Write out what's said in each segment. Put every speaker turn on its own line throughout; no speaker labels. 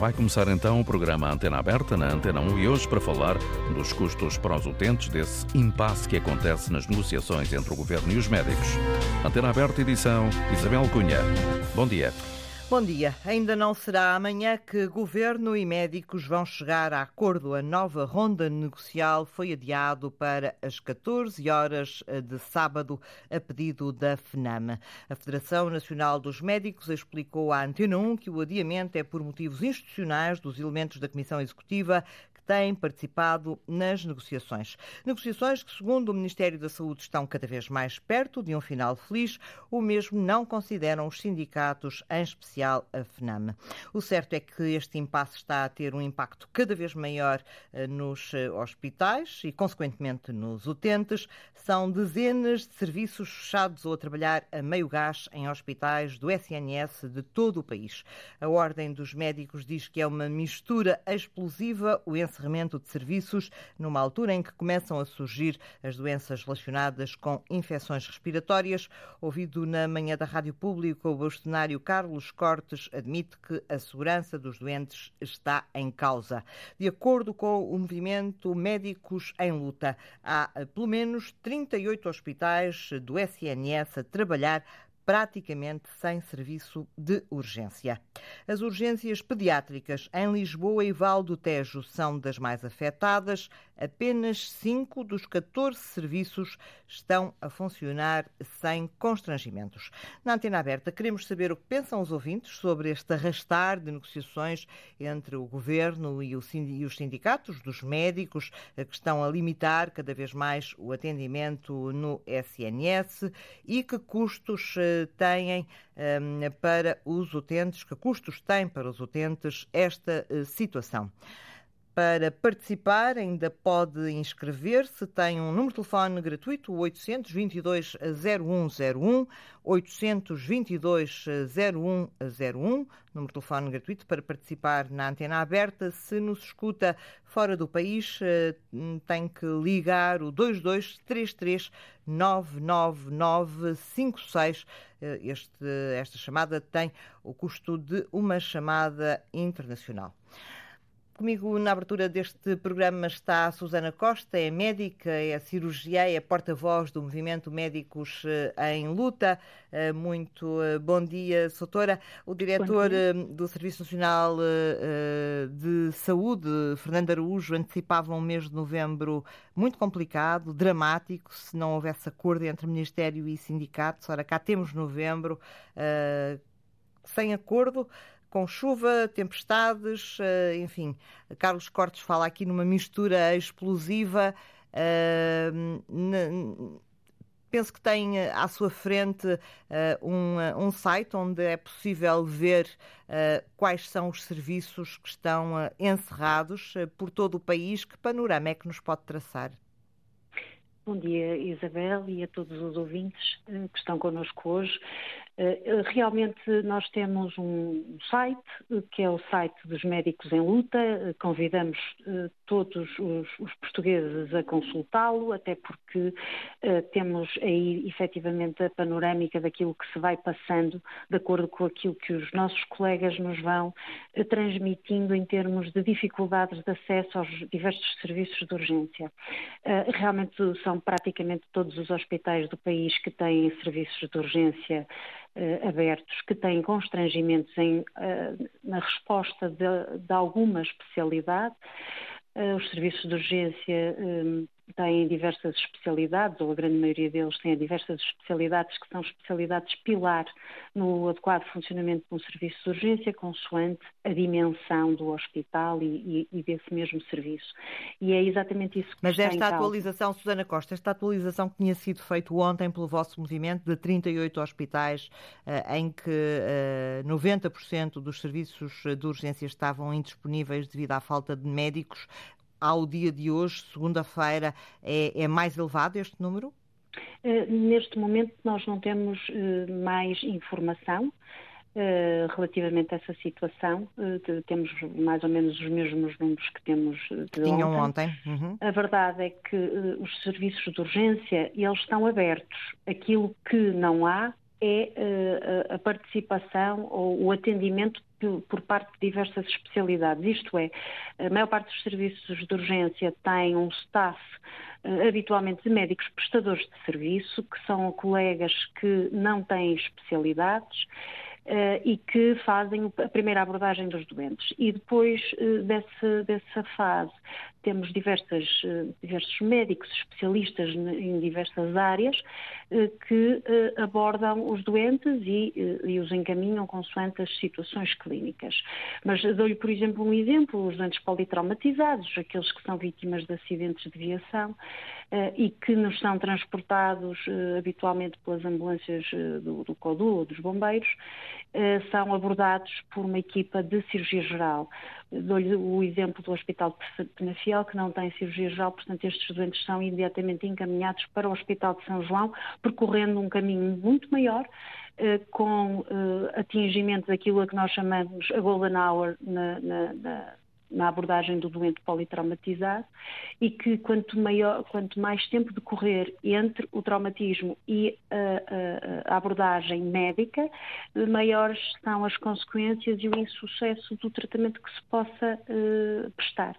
Vai começar então o programa Antena Aberta na Antena 1 e hoje para falar dos custos para os utentes desse impasse que acontece nas negociações entre o governo e os médicos. Antena Aberta, edição Isabel Cunha. Bom dia.
Bom dia. Ainda não será amanhã que governo e médicos vão chegar a acordo. A nova ronda negocial foi adiado para as 14 horas de sábado, a pedido da FNAM. A Federação Nacional dos Médicos explicou à Antena 1 que o adiamento é por motivos institucionais dos elementos da Comissão Executiva têm participado nas negociações. Negociações que, segundo o Ministério da Saúde, estão cada vez mais perto de um final feliz. O mesmo não consideram os sindicatos, em especial a FNAM. O certo é que este impasse está a ter um impacto cada vez maior eh, nos eh, hospitais e, consequentemente, nos utentes. São dezenas de serviços fechados ou a trabalhar a meio gás em hospitais do SNS de todo o país. A Ordem dos Médicos diz que é uma mistura explosiva o encerramento encerramento de serviços, numa altura em que começam a surgir as doenças relacionadas com infecções respiratórias. Ouvido na manhã da Rádio Pública, o bastonário Carlos Cortes admite que a segurança dos doentes está em causa. De acordo com o movimento Médicos em Luta, há pelo menos 38 hospitais do SNS a trabalhar praticamente sem serviço de urgência. As urgências pediátricas em Lisboa e Val do Tejo são das mais afetadas. Apenas 5 dos 14 serviços estão a funcionar sem constrangimentos. Na antena aberta, queremos saber o que pensam os ouvintes sobre este arrastar de negociações entre o governo e os sindicatos dos médicos que estão a limitar cada vez mais o atendimento no SNS e que custos eh, têm um, para os utentes, que custos tem para os utentes esta uh, situação. Para participar, ainda pode inscrever-se. Tem um número de telefone gratuito, 822 0101, 822 0101, número de telefone gratuito para participar na antena aberta. Se nos escuta fora do país, eh, tem que ligar o 2233 99956. Este, esta chamada tem o custo de uma chamada internacional. Comigo na abertura deste programa está a Susana Costa, é médica, é cirurgiã, é porta-voz do movimento Médicos eh, em Luta. Eh, muito eh, bom dia, doutora. O diretor do Serviço Nacional de Saúde, Fernando Araújo, antecipava um mês de novembro muito complicado, dramático, se não houvesse acordo entre Ministério e sindicatos. Ora, cá temos novembro sem acordo com chuva, tempestades, eh, enfim. Carlos Cortes fala aqui numa mistura explosiva. Eh, penso que tem eh, à sua frente um, um site onde é possível ver quais são os serviços que estão encerrados por todo o país. Que panorama é que nos pode traçar?
Bom dia, Isabel, e a todos os ouvintes que estão connosco hoje. Eh, realmente nós temos um site, que é o site dos Médicos em Luta, convidamos eh, todos os, portugueses a consultá-lo, até porque temos aí efetivamente a panorâmica daquilo que se vai passando, de acordo com aquilo que os nossos colegas nos vão transmitindo em termos de dificuldades de acesso aos diversos serviços de urgência. Realmente são praticamente todos os hospitais do país que têm serviços de urgência uh, abertos, que têm constrangimentos em, uh, na resposta de, de alguma especialidade. Uh, os serviços de urgência têm diversas especialidades, ou a grande maioria deles têm diversas especialidades que são especialidades pilar no adequado funcionamento de um serviço de urgência, consoante a dimensão do hospital e, e, e desse mesmo serviço. E é exatamente isso que
Mas esta atualização, Susana Costa, esta atualização que tinha sido feita ontem pelo vosso movimento de 38 hospitais uh, em que uh, eh, 90% dos serviços de urgência estavam indisponíveis devido à falta de médicos, ao dia de hoje, segunda-feira, é, é, mais elevado este número?
Uh, neste momento nós não temos uh, mais informação. Uh, relativamente a essa situação, temos mais ou menos os mesmos números que temos de
Tinham ontem. ontem.
Uhum. A verdade é que os serviços de urgência eles estão abertos. Aquilo que não há é a participação ou o atendimento por parte de diversas especialidades. Isto é, a maior parte dos serviços de urgência tem um staff uh, habitualmente de médicos prestadores de serviço, que são colegas que não têm especialidades. Uh, e que fazem a primeira abordagem dos doentes. E depois uh, desse, dessa fase temos diversas, eh, diversos médicos especialistas em diversas áreas eh, que eh, abordam os doentes e, e os encaminham consoante as situações clínicas. Mas dou-lhe, por exemplo, um exemplo: os doentes politraumatizados, aqueles que são vítimas de acidentes de viação e que nos são transportados habitualmente pelas ambulâncias do, do CODU ou dos bombeiros, são abordados por uma equipa de cirurgia geral. Dou-lhe o exemplo do Hospital de Penafiel, que não tem cirurgia geral, portanto, estes doentes são imediatamente encaminhados para o Hospital de São João, percorrendo um caminho muito maior, eh, com eh, atingimento daquilo a que nós chamamos a Golden Hour na, na, na na abordagem do doente politraumatizado e que quanto, maior, quanto mais tempo decorrer entre o traumatismo e a, a, a, abordagem médica, maiores são as consequências e o insucesso do tratamento que se possa uh, prestar.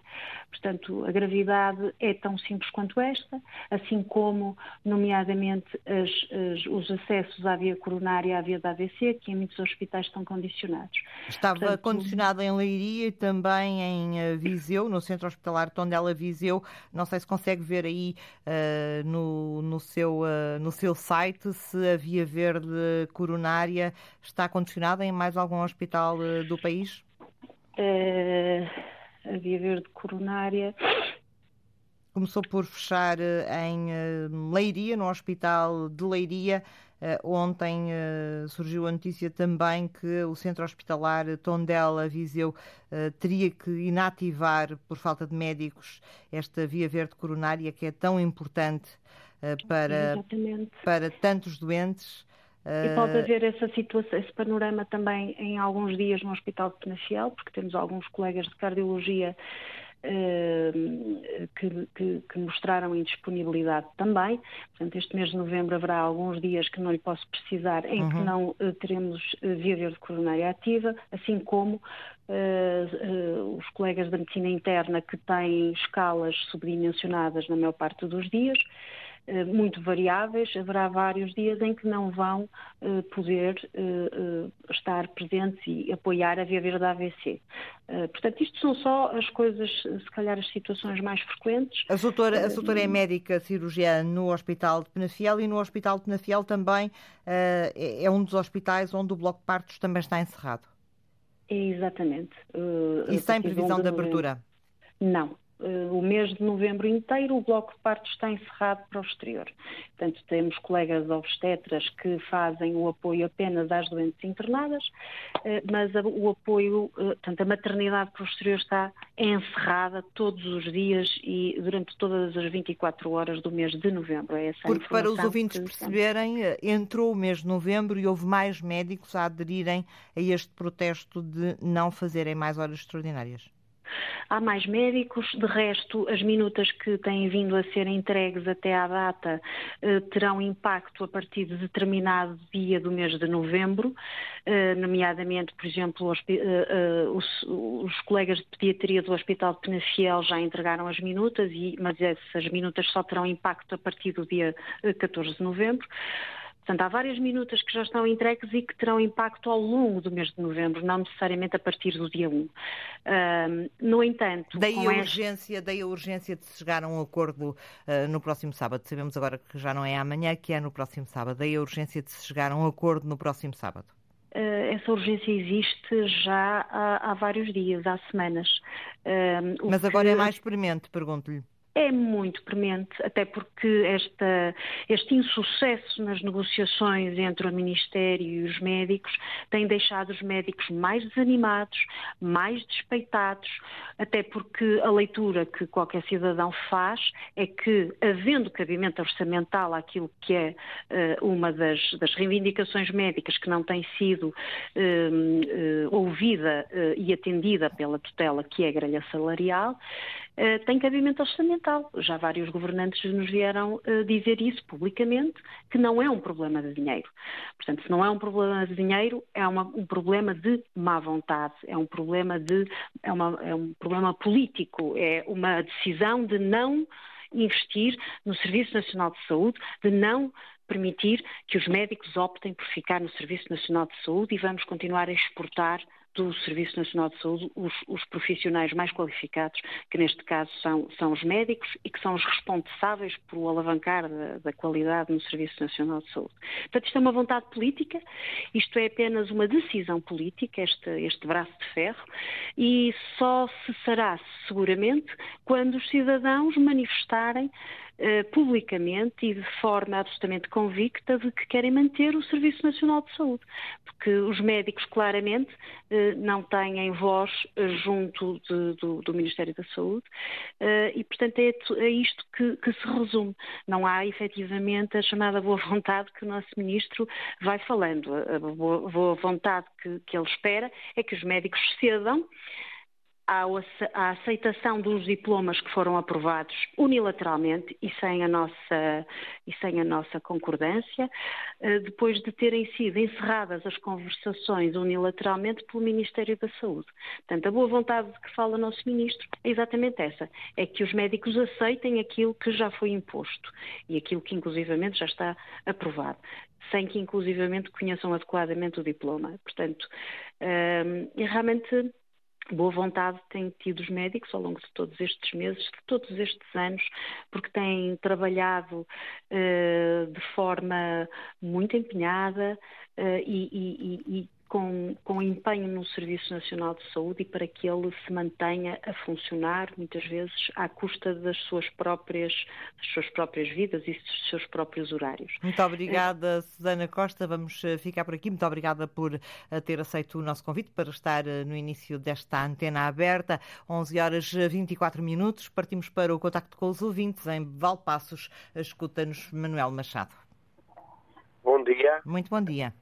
Portanto, a gravidade é tão simples quanto esta, assim como, nomeadamente, as, as, os acessos à via coronária e à via da AVC, que em muitos hospitais estão condicionados.
Estava Portanto, condicionado em Leiria e também em eh, Viseu, no Centro Hospitalar Tondela Viseu. Não sei se consegue ver aí uh, no, no, seu, uh, no seu site se a via verde coronária está condicionada em mais algum hospital uh, do país?
a via verde coronária.
Começou por fechar eh, em eh, Leiria, no Hospital de Leiria. Eh, ontem surgiu a notícia também que o Centro Hospitalar Tondela Viseu teria que inativar, por falta de médicos, esta via verde coronária que é tão importante para, para tantos doentes.
E pode haver essa situação, esse panorama também em alguns dias no Hospital de Penafiel, porque temos alguns colegas de cardiologia que, que, que, mostraram indisponibilidade também. Portanto, este mês de novembro haverá alguns dias que não lhe posso precisar, em uhum. que não uh, teremos uh, via verde coronária ativa, assim como os colegas da medicina interna que têm escalas subdimensionadas na maior parte dos dias. Eh, muito variáveis, haverá vários dias em que não vão uh, poder uh, estar presentes e apoiar a Via Verde AVC. portanto, isto são só as coisas, se calhar as situações mais frequentes.
A doutora, a doutora é médica cirurgiã no Hospital de Penafiel e no Hospital de Penafiel também é, é um dos hospitais onde o Bloco de Partos também está encerrado.
É exatamente.
e sem previsão de abertura?
Não, o mês de novembro inteiro o bloco de partos está encerrado para o exterior. Portanto, temos colegas obstetras que fazem o apoio apenas às doentes internadas, uh, mas o apoio, uh, portanto, a maternidade para o exterior está encerrada todos os dias e durante todas as 24 horas do mês de novembro. É
Porque para os ouvintes perceberem, entrou o mês de novembro e houve mais médicos a aderirem a este protesto de não fazerem mais horas extraordinárias.
Há mais médicos, de resto, as minutas que têm vindo a ser entregues até à data eh, terão impacto a partir de determinado dia do mês de novembro, eh, nomeadamente, por exemplo, os, eh, os, colegas de pediatria do Hospital de Penafiel já entregaram as minutas, mas essas minutas só terão impacto a partir do dia 14 de novembro. Portanto, há várias minutas que já estão entregues e que terão impacto ao longo do mês de novembro, não necessariamente a partir do dia 1. Um, no entanto...
Daí a, urgência, este... daí a urgência de se chegar a um acordo uh, no próximo sábado. Sabemos agora que já não é amanhã, que é no próximo sábado. Daí a urgência de se chegar a um acordo no próximo sábado.
Uh, essa urgência existe já há, há vários dias, há semanas.
Uh, Mas agora é mais premente, pergunto-lhe
é muito premente, até porque esta, este insucesso nas negociações entre o Ministério e os médicos tem deixado os médicos mais desanimados, mais despeitados, até porque a leitura que qualquer cidadão faz é que, havendo cabimento orçamental àquilo que é uh, uma das, das, reivindicações médicas que não tem sido uh, uh, ouvida e atendida pela tutela, que é a grelha salarial, tem cabimento orçamental. Já vários governantes nos vieram uh, dizer isso publicamente, que não é um problema de dinheiro. Portanto, se não é um problema de dinheiro, é uma, um problema de má vontade, é um problema de é, uma, é um problema político, é uma decisão de não investir no Serviço Nacional de Saúde, de não permitir que os médicos optem por ficar no Serviço Nacional de Saúde e vamos continuar a exportar do Serviço Nacional de Saúde os, os, profissionais mais qualificados, que neste caso são, são, os médicos e que são os responsáveis por alavancar da, da, qualidade no Serviço Nacional de Saúde. Portanto, isto é uma vontade política, isto é apenas uma decisão política, este, este braço de ferro, e só cessará seguramente quando os cidadãos manifestarem publicamente e de forma absolutamente convicta de que querem manter o Serviço Nacional de Saúde, porque os médicos claramente eh, não têm voz eh, junto de, do, do, Ministério da Saúde e, portanto, é, é isto que, que, se resume. Não há efetivamente a chamada boa vontade que o nosso Ministro vai falando. A boa, boa vontade que, que ele espera é que os médicos cedam à aceitação dos diplomas que foram aprovados unilateralmente e sem a nossa, e sem a nossa concordância, eh, depois de terem sido encerradas as conversações unilateralmente pelo Ministério da Saúde. Portanto, a boa vontade de que fala o nosso Ministro é exatamente essa, é que os médicos aceitem aquilo que já foi imposto e aquilo que inclusivamente já está aprovado sem que inclusivamente conheçam adequadamente o diploma. Portanto, um, eh, realmente boa vontade têm tido os médicos ao longo de todos estes meses, de todos estes anos, porque têm trabalhado uh, de forma muito empenhada uh, e, e, e com, com empenho no Serviço Nacional de Saúde e para que ele se mantenha a funcionar, muitas vezes, à custa das suas próprias, das suas próprias vidas e dos seus próprios horários.
Muito obrigada, é. Susana Costa. Vamos eh, ficar por aqui. Muito obrigada por eh, ter aceito o nosso convite para estar eh, no início desta antena aberta. 11 horas 24 minutos. Partimos para o contacto com os ouvintes em Valpassos. Escuta-nos Manuel Machado.
Bom dia.
Muito bom dia.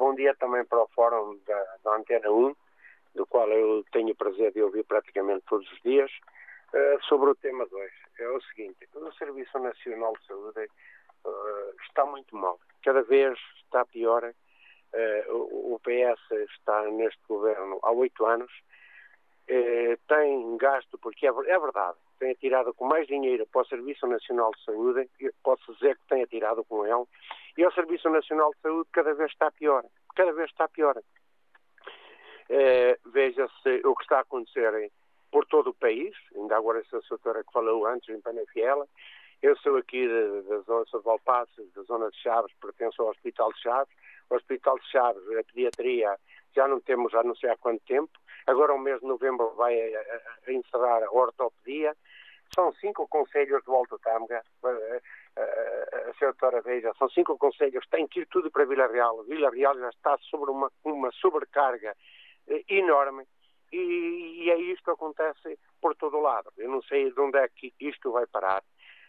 Bom dia também para o Fórum da, da Antena 1, do qual eu tenho o prazer de ouvir praticamente todos os dias, uh, sobre o tema 2. É o seguinte, o Serviço Nacional de Saúde uh, está muito mal. Cada vez está pior. Uh, o, PS está neste governo há oito anos. tem gasto, porque é, é verdade, tem atirado com mais dinheiro para o Serviço Nacional de Saúde, posso dizer que tem atirado com ele, e o Serviço Nacional de Saúde cada vez está pior. Cada vez está pior. É, Veja-se o que está a acontecer por todo o país, ainda agora essa doutora que falou antes em Penafiel. Eu sou aqui da, zona de Valpassos, da zona de Chaves, pertenço ao Hospital de Chaves. O Hospital de Chaves, a pediatria, já não temos já não sei há quanto tempo. Agora, o mês de novembro, vai a, a, a encerrar a ortopedia. São cinco conselhos de Volta Tâmega. A, senhora veja, são cinco conselhos, tem que ir tudo para Vila Real. Vila Real já está sobre uma, uma sobrecarga eh, enorme e, e é isto que acontece por todo o lado. Eu não sei de onde é que isto vai parar.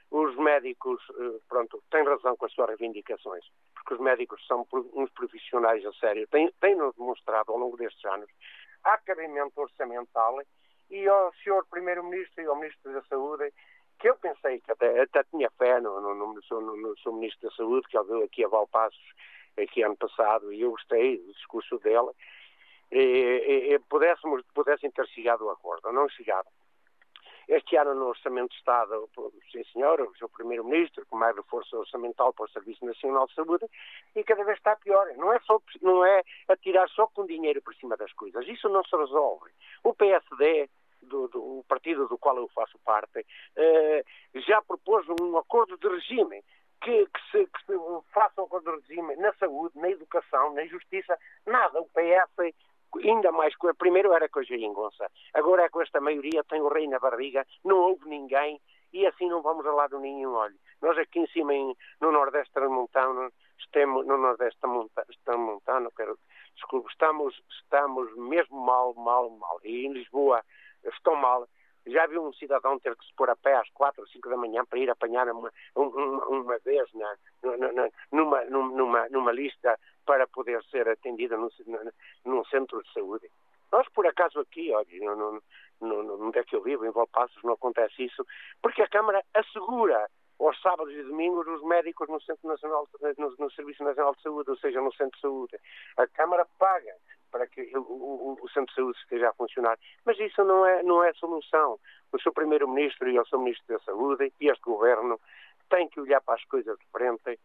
Os médicos, eh, pronto, têm razão com as suas reivindicações, porque os médicos são uns profissionais a sério, têm-nos demonstrado ao longo destes anos. Há cabimento orçamental e ao Sr. Primeiro-Ministro e ao Ministro da Saúde, que eu pensei que até, até tinha fé no, no, no, no, no seu Ministro da Saúde, que ele veio aqui a Valpassos aqui ano passado, e eu gostei do discurso dela, e, e, e pudéssemos, pudessem ter chegado ao acordo, não chegaram. Este ano no Orçamento de Estado, sim senhor, o seu Primeiro-Ministro, com mais reforço orçamental para o Serviço Nacional de Saúde, e cada vez está pior. Não é, só, não é atirar só com dinheiro por cima das coisas. Isso não se resolve. O PSD do, do partido do qual eu faço parte, eh, já propôs um acordo de regime que, que, se, que se faça um acordo de regime na saúde, na educação, na justiça, nada. O PS ainda mais primeiro era com a Geringonça, agora é com esta maioria, tem o rei na barriga, não houve ninguém e assim não vamos a lado nenhum. Olha, nós aqui em cima em, no Nordeste Tramontano, estamos no Nordeste Tramontano, quero, desculpe, estamos, estamos mesmo mal, mal, mal. E em Lisboa estão mal. Já viu um cidadão ter que se pôr a pé às quatro ou cinco da manhã para ir apanhar uma, uma, uma vez na, numa, numa, numa lista para poder ser atendida num, num centro de saúde? Nós, por acaso, aqui, olha, no, onde é que eu vivo, em Valpassos, não acontece isso, porque a Câmara assegura aos sábados e domingos os médicos no Centro Nacional, no, no, Serviço Nacional de Saúde, ou seja, no Centro de Saúde. A Câmara paga para que o, o, o Centro de Saúde esteja a funcionar, mas isso não é, não é solução. O seu Primeiro-Ministro e o seu Ministro da Saúde e este Governo têm que olhar para as coisas de frente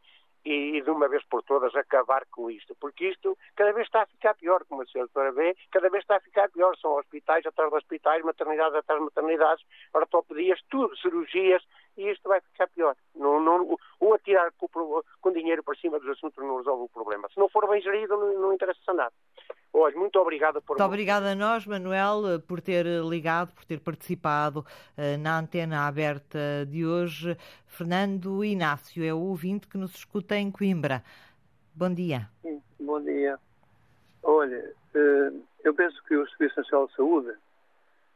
e, de uma vez por todas acabar com isto, porque isto cada vez está a ficar pior, como a senhora doutora vê, cada vez está a ficar pior, são hospitais atrás de hospitais, maternidades atrás de maternidades, ortopedias, tudo, cirurgias, e isto vai ficar pior. Não, não, ou atirar com, com dinheiro para cima dos assuntos não resolve o problema. Se não for bem gerido, não, não interessa nada. Olha, muito obrigado por.
Muito obrigada a nós, Manuel, por ter ligado, por ter participado uh, na antena aberta de hoje. Fernando Inácio é o ouvinte que nos escuta em Coimbra. Bom dia.
Sim, bom dia. Olha, uh, eu penso que o Serviço Nacional de Saúde,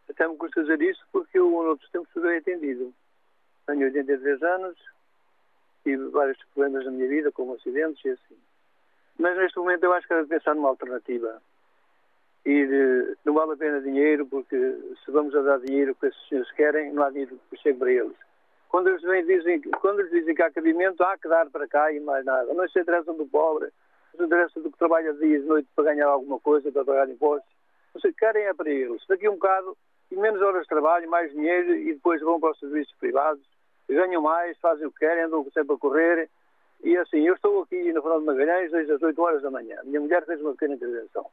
até me custa dizer isso porque eu, noutros tempos, fui bem atendido. Tenho 83 anos, tive vários problemas na minha vida, como acidentes e assim. Mas neste momento eu acho que de pensar numa alternativa. E de, não vale a pena dinheiro, porque se vamos a dar dinheiro que esses senhores querem, não há dinheiro que chegue para eles. Quando eles, vem, dizem, quando eles dizem que há cabimento, há que dar para cá e mais nada. Não se interessam do pobre, não se interessam do que trabalha dias e noite para ganhar alguma coisa, para pagar impostos. Não sei, querem é para eles. Daqui a um bocado, menos horas de trabalho, mais dinheiro, e depois vão para os serviços privados, ganham mais, fazem o que querem, andam sempre a correr, e assim, eu estou aqui no Fernando de Magalhães desde as 8 horas da manhã. Minha mulher fez uma pequena intervenção.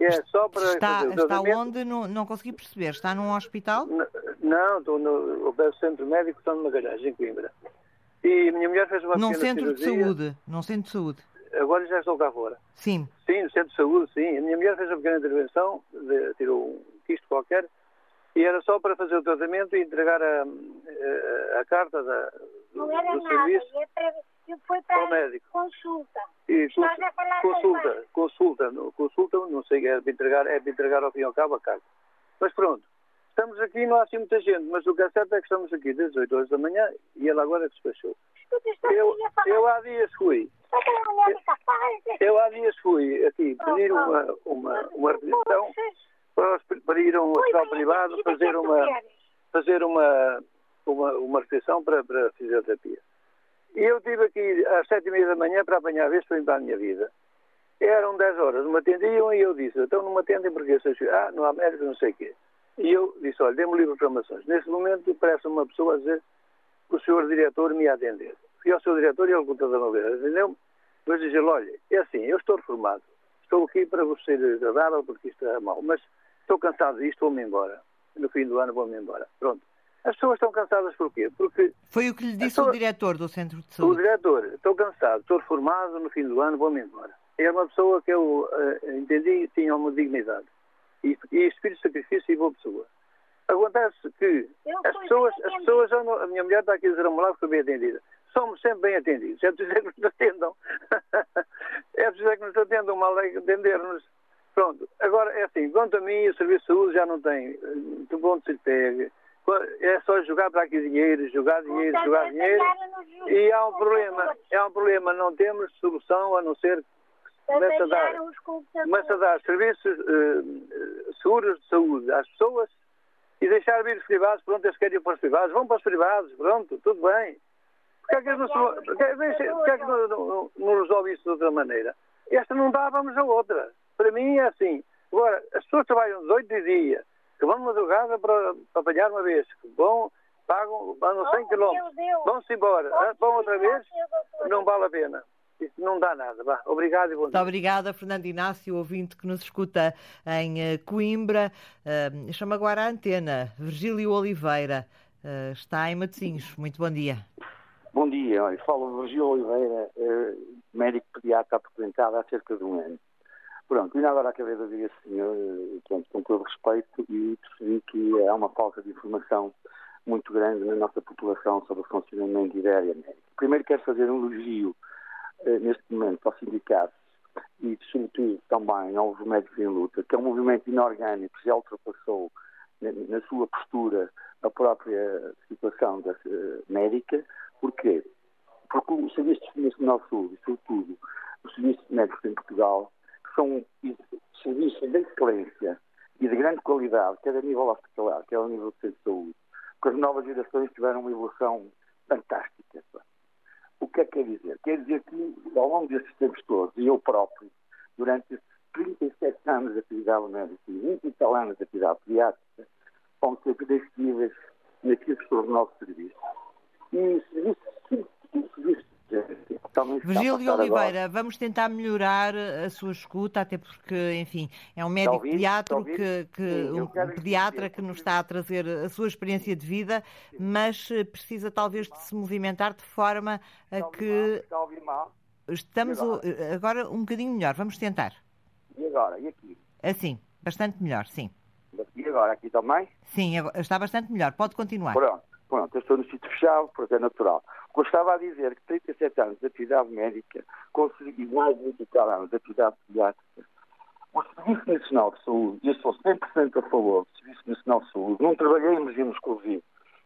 É só para está, está onde? Não, não consegui perceber. Está num hospital?
N não, estou no, no Centro Médico Fernando de Magalhães, em Coimbra. E minha mulher fez uma
num
pequena
centro cirurgia. de saúde. Num centro de saúde.
Agora já estou cá fora.
Sim.
Sim, no centro de saúde, sim. A minha mulher fez uma pequena intervenção, de, tirou um quisto qualquer, e era só para fazer o tratamento e entregar a, a, a carta da, do, não era do nada, serviço. É para
foi para o médico. consulta.
E consulta, consulta, não, consulta, não sei, é para entregar, é para entregar ao fim e ao cabo a carta. Mas pronto, estamos aqui, não há assim muita gente, mas o que é certo é que estamos aqui desde 8 horas da manhã e ela agora despachou. Eu, eu há dias fui. Eu há dias fui aqui pedir uma, uma, uma requisição para, para ir a um hospital privado fazer uma, fazer uma, uma, uma requisição para, para fisioterapia. E eu estive aqui às sete e meia da manhã para apanhar a vez para a minha vida. Eram dez horas, não me atendiam e eu disse, então não me atendem porque eu ah, não há médico, não sei o quê. E eu disse, olha, dê-me livre informações. Neste momento parece uma pessoa a dizer que o senhor diretor me ia atender. Fui ao seu diretor e ele contou da vez, entendeu? Depois dizer, olha, é assim, eu estou reformado. Estou aqui para vos ser agradável porque isto é mau, mas estou cansado disto, vou-me embora. No fim do ano vou-me embora. Pronto. As pessoas estão cansadas porquê? Porque.
Foi o que lhe disse pessoas... o diretor do Centro de Saúde.
O diretor, estou cansado, estou reformado, no fim do ano vou-me embora. É uma pessoa que eu uh, entendi tinha uma dignidade. E, e espírito de sacrifício e boa pessoa. Acontece que as pessoas, as pessoas, a minha mulher está aqui a dizer a moral que foi bem atendida. Somos sempre bem atendidos. É preciso que nos atendam. é preciso que nos atendam mal é atender-nos. Pronto. Agora, é assim, quanto a mim, o Serviço de Saúde já não tem de bom se lhe pegue é só jogar para aqui dinheiro, jogar dinheiro, jogar dinheiro. E há um problema, há um problema, não temos solução a não ser que comece a dar, comece a dar serviços uh, seguros de saúde às pessoas e deixar vir os privados, pronto, eles querem ir para os privados, vão para os privados, pronto, tudo bem. Porquê é que, não, porquê, porquê é que não, não, não resolve isso de outra maneira? Esta não dá, vamos a outra. Para mim é assim. Agora, as pessoas trabalham 18 dias que vão de madrugada para, para apanhar uma vez, que vão, pagam, andam 100 km, vão-se embora, ah, vão outra vez, não vale a pena. Isso não dá nada. Vá. Obrigado e bom dia.
Muito obrigada, Fernando Inácio, ouvinte que nos escuta em eh, Coimbra. Uh, chama agora a antena. Virgílio Oliveira uh, está em Matosinhos. Muito bom dia.
Bom dia. Olha, falo Virgílio Oliveira, uh, médico pediatra aposentado há cerca de um ano. Pronto, ainda agora acabei de ouvir esse senhor, eh, com todo respeito, e percebi que há uma falta de informação muito grande na nossa população sobre o funcionamento da área médica. Primeiro quero fazer um elogio eh, neste momento ao sindicato e, sobretudo, também aos médicos em luta, que é um movimento inorgânico já ultrapassou na, sua postura a própria situação da, uh, médica. Porquê? Porque o Serviço de Saúde, sobretudo os serviços médicos em Portugal, são serviços de excelência e de grande qualidade, quer a nível hospitalar, quer a nível de saúde, porque as novas gerações tiveram uma evolução fantástica. O que é que quer dizer? Quer dizer que, ao longo desses tempos todos, e eu próprio, durante esses 37 anos de atividade médica e 20 e tal anos de atividade pediátrica, fomos sempre disponíveis naquilo que são os nossos serviços. E serviços, serviços
Virgílio Oliveira, agora. vamos tentar melhorar a sua escuta, até porque, enfim, é um médico ouvir, pediatra que, que Sim, um pediatra que nos está a trazer a sua experiência de vida, mas eh, precisa talvez de se movimentar de forma a que
está a ouvir mal?
estamos? Eh, agora um bocadinho melhor. Vamos tentar.
E agora? E aqui?
Assim, bastante melhor, sim.
E agora aqui também?
Sim, está bastante melhor. Pode continuar.
Pronto, pronto. Eu estou no sítio fechado, porque é natural. Eu estava a dizer que 37 anos de atividade médica, consegui mais de 20 anos de atividade pediátrica, o Serviço Nacional de Saúde, e eu sou 100% a favor do Serviço Nacional de Saúde, não trabalhei em regime exclusivo,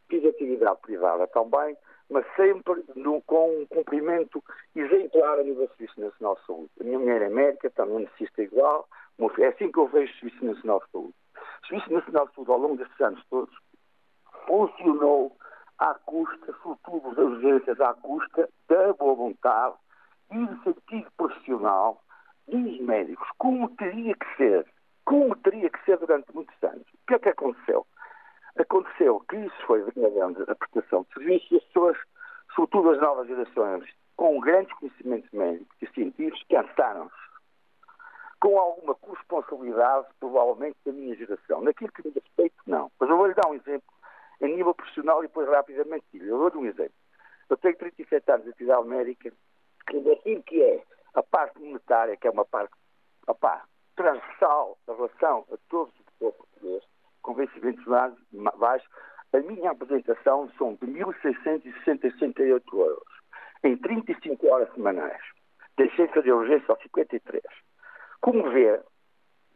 fiz atividade privada também, mas sempre no, com um cumprimento exemplar a nível do Serviço Nacional de Saúde. A minha mulher é médica, também necessita igual, é assim que eu vejo o Serviço Nacional de Saúde. O Serviço Nacional de Saúde, ao longo destes anos todos, funcionou à custa, sobretudo das urgências, à custa da boa vontade e do sentido profissional dos médicos, como teria que ser, como teria que ser durante muitos anos. O que é que aconteceu? Aconteceu que isso foi a prestação de serviços e as pessoas, sobretudo as novas gerações, com grandes conhecimentos médicos e científicos, cansaram-se. Com alguma corresponsabilidade, provavelmente, da minha geração. Naquilo que me respeito, não. Mas eu vou-lhe dar um exemplo a nível profissional e depois rapidamente Eu dou-lhe um exemplo. Eu tenho 37 anos de atividade médica e daquilo que é a parte monetária, que é uma parte transversal da relação a todos os povo português, com vencimentos baixos, a minha apresentação são de 1.668 euros, em 35 horas semanais. Deixei de urgência aos 53. Como vê,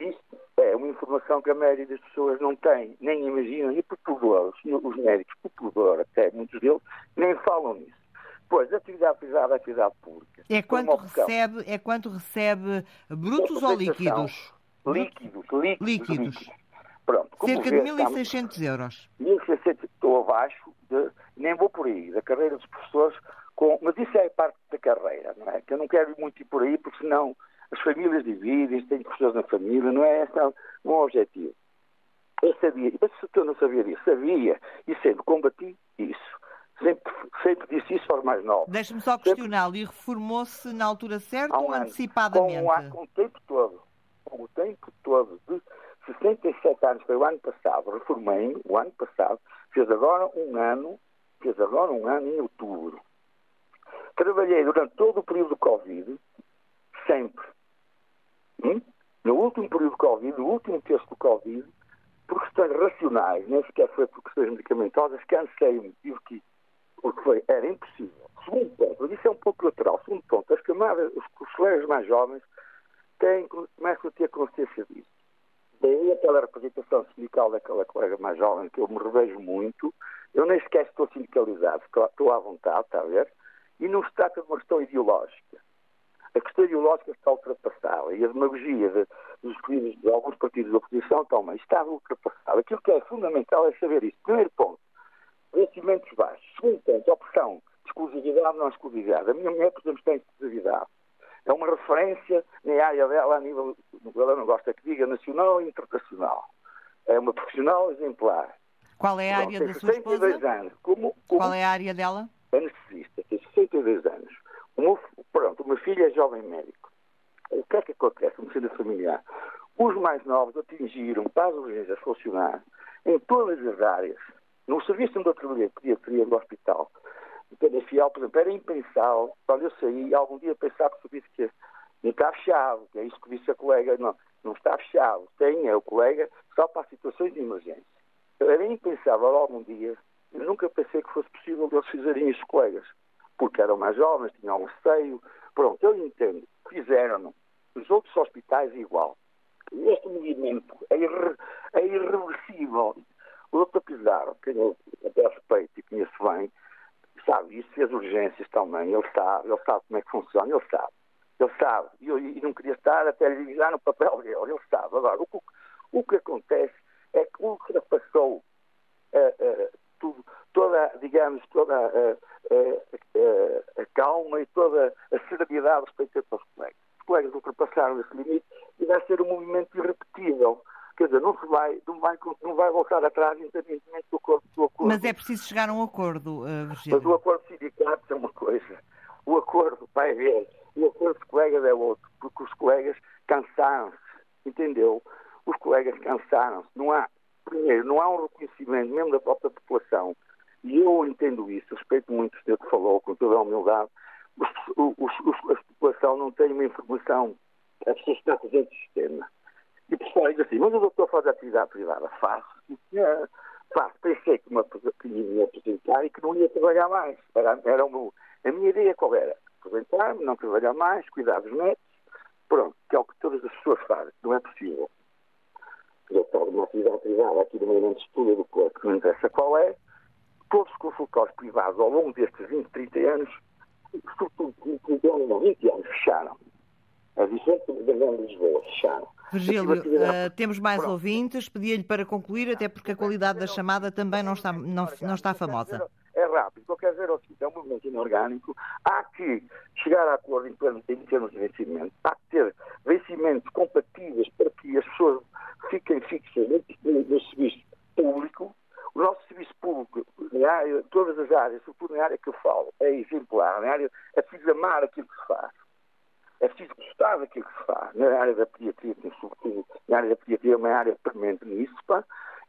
isto é uma informação que a maioria das pessoas não tem, nem imaginam, e populares, os médicos populares, até muitos deles, nem falam nisso. Pois, atividade privada é atividade pública.
É quanto, recebe, é quanto recebe brutos ou líquidos?
Líquidos, líquidos. líquidos. líquidos. Pronto,
Cerca de 1.600 euros.
1.600, estou abaixo, de, nem vou por aí, da carreira dos professores, com, mas isso é parte da carreira, não é? Que eu não quero muito ir por aí, porque senão as famílias dividem, têm pessoas na família, não é esse o objetivo. Eu sabia, mas se eu não sabia disso, sabia e sempre combati isso. Sempre, sempre disse isso aos mais novos.
Deixe-me só questioná-lo. E reformou-se na altura certa ou ano, antecipadamente?
Com, com o tempo todo. Com o tempo todo. De 67 anos, foi o ano passado. Reformei o ano passado. Fez agora um ano, fez agora um ano em outubro. Trabalhei durante todo o período do Covid, sempre. No último período do Covid, no último terço do Covid, por questões racionais, nem sequer foi por questões medicamentosas, cansei-me, tive que porque foi, era impossível. Segundo ponto, isso é um ponto lateral. Segundo ponto, as camadas, os, os colegas mais jovens têm, começam a ter consciência disso. Daí aquela representação sindical daquela colega mais jovem, que eu me revejo muito, eu nem sequer estou sindicalizado, estou à vontade, está a ver? E não se trata de uma questão ideológica. A questão ideológica está ultrapassada e a demagogia de, dos partidos, de alguns partidos da oposição também está ultrapassada. Aquilo que é fundamental é saber isso. Primeiro ponto, vencimentos baixos. Segundo ponto, opção de exclusividade não exclusividade. A minha mulher, por exemplo, tem exclusividade. É uma referência na área dela a nível, ela não gosta que diga, nacional e internacional. É uma profissional exemplar.
Qual é a área da sua esposa?
anos. Como, como
Qual é a área dela?
Anestesista, tem 62 anos. O meu, pronto, o meu filho é jovem médico. O que é que acontece no centro familiar? Os mais novos atingiram, para as urgências funcionar, em todas as áreas. No serviço onde eu trabalhei, pediatria do hospital, de Pedafial, por exemplo, era impensável, quando eu saí, algum dia pensar que o serviço que não está fechado, que é isso que disse a colega, não, não está fechado, tem, é o colega, só para situações de emergência. Era impensável algum dia, eu nunca pensei que fosse possível eles fizerem isso, colegas porque eram mais jovens, tinham receio. Pronto, eu entendo. Fizeram-no. Os outros hospitais igual. Este movimento é, irre, é irreversível. O doutor Pizarro, que eu até respeito e conheço bem, sabe isso, fez urgências também. Ele sabe, ele sabe como é que funciona, ele sabe. Ele sabe. E, eu, e não queria estar até lhe ligar no papel dele, ele sabe. Agora, o, O que acontece é que ultrapassou uh, tudo, toda, digamos, toda a, calma e toda a seriedade respeito aos colegas. Os colegas ultrapassaram esse limite e vai ser um movimento irrepetível. Quer dizer, não se vai, não vai, não vai voltar atrás independentemente do acordo, do acordo.
Mas é preciso chegar a um acordo, uh, Virgílio.
Mas o acordo de sindicatos é uma coisa, o acordo vai ver, o acordo de colegas é outro, porque os colegas cansaram-se, entendeu? Os colegas cansaram-se. Não há, não há um reconhecimento mesmo da própria população, e eu entendo isso, respeito muito o senhor que falou, com toda a humildade, os, os, os, a população não tem uma informação, a pessoa está dentro do sistema. E pessoal diz assim, mas o doutor faz atividade privada. É, faço. Pensei que, uma, que me ia apresentar e que não ia trabalhar mais. Era, era o a minha ideia qual era? Apresentar-me, não trabalhar mais, cuidar dos netos. Pronto, que é o que todas as pessoas fazem. Não é possível. Eu tenho uma atividade privada aqui no meio de estudo do corpo, que não interessa qual é. Todos os consultórios privados ao longo destes 20, 30 anos, sobretudo com 20 anos, fecharam. As diferentes da Grande Lisboa fecharam.
Virgílio, uh, temos mais Pronto. ouvintes. Pedia-lhe para concluir, até porque a qualidade da chamada também não está, não, não está famosa.
É rápido. O que eu quero dizer é o seguinte: é um movimento inorgânico. Há que chegar a acordo em termos, em termos de vencimento. Há que ter vencimentos compatíveis para que as pessoas fiquem fixas no serviço público. O nosso serviço público, área, todas as áreas, sobretudo na área que eu falo, é exemplar. Na área, é preciso amar aquilo que se faz é preciso gostar daquilo que se faz. Na área da pediatria, sobretudo, na área da pediatria é uma área permanente nisso,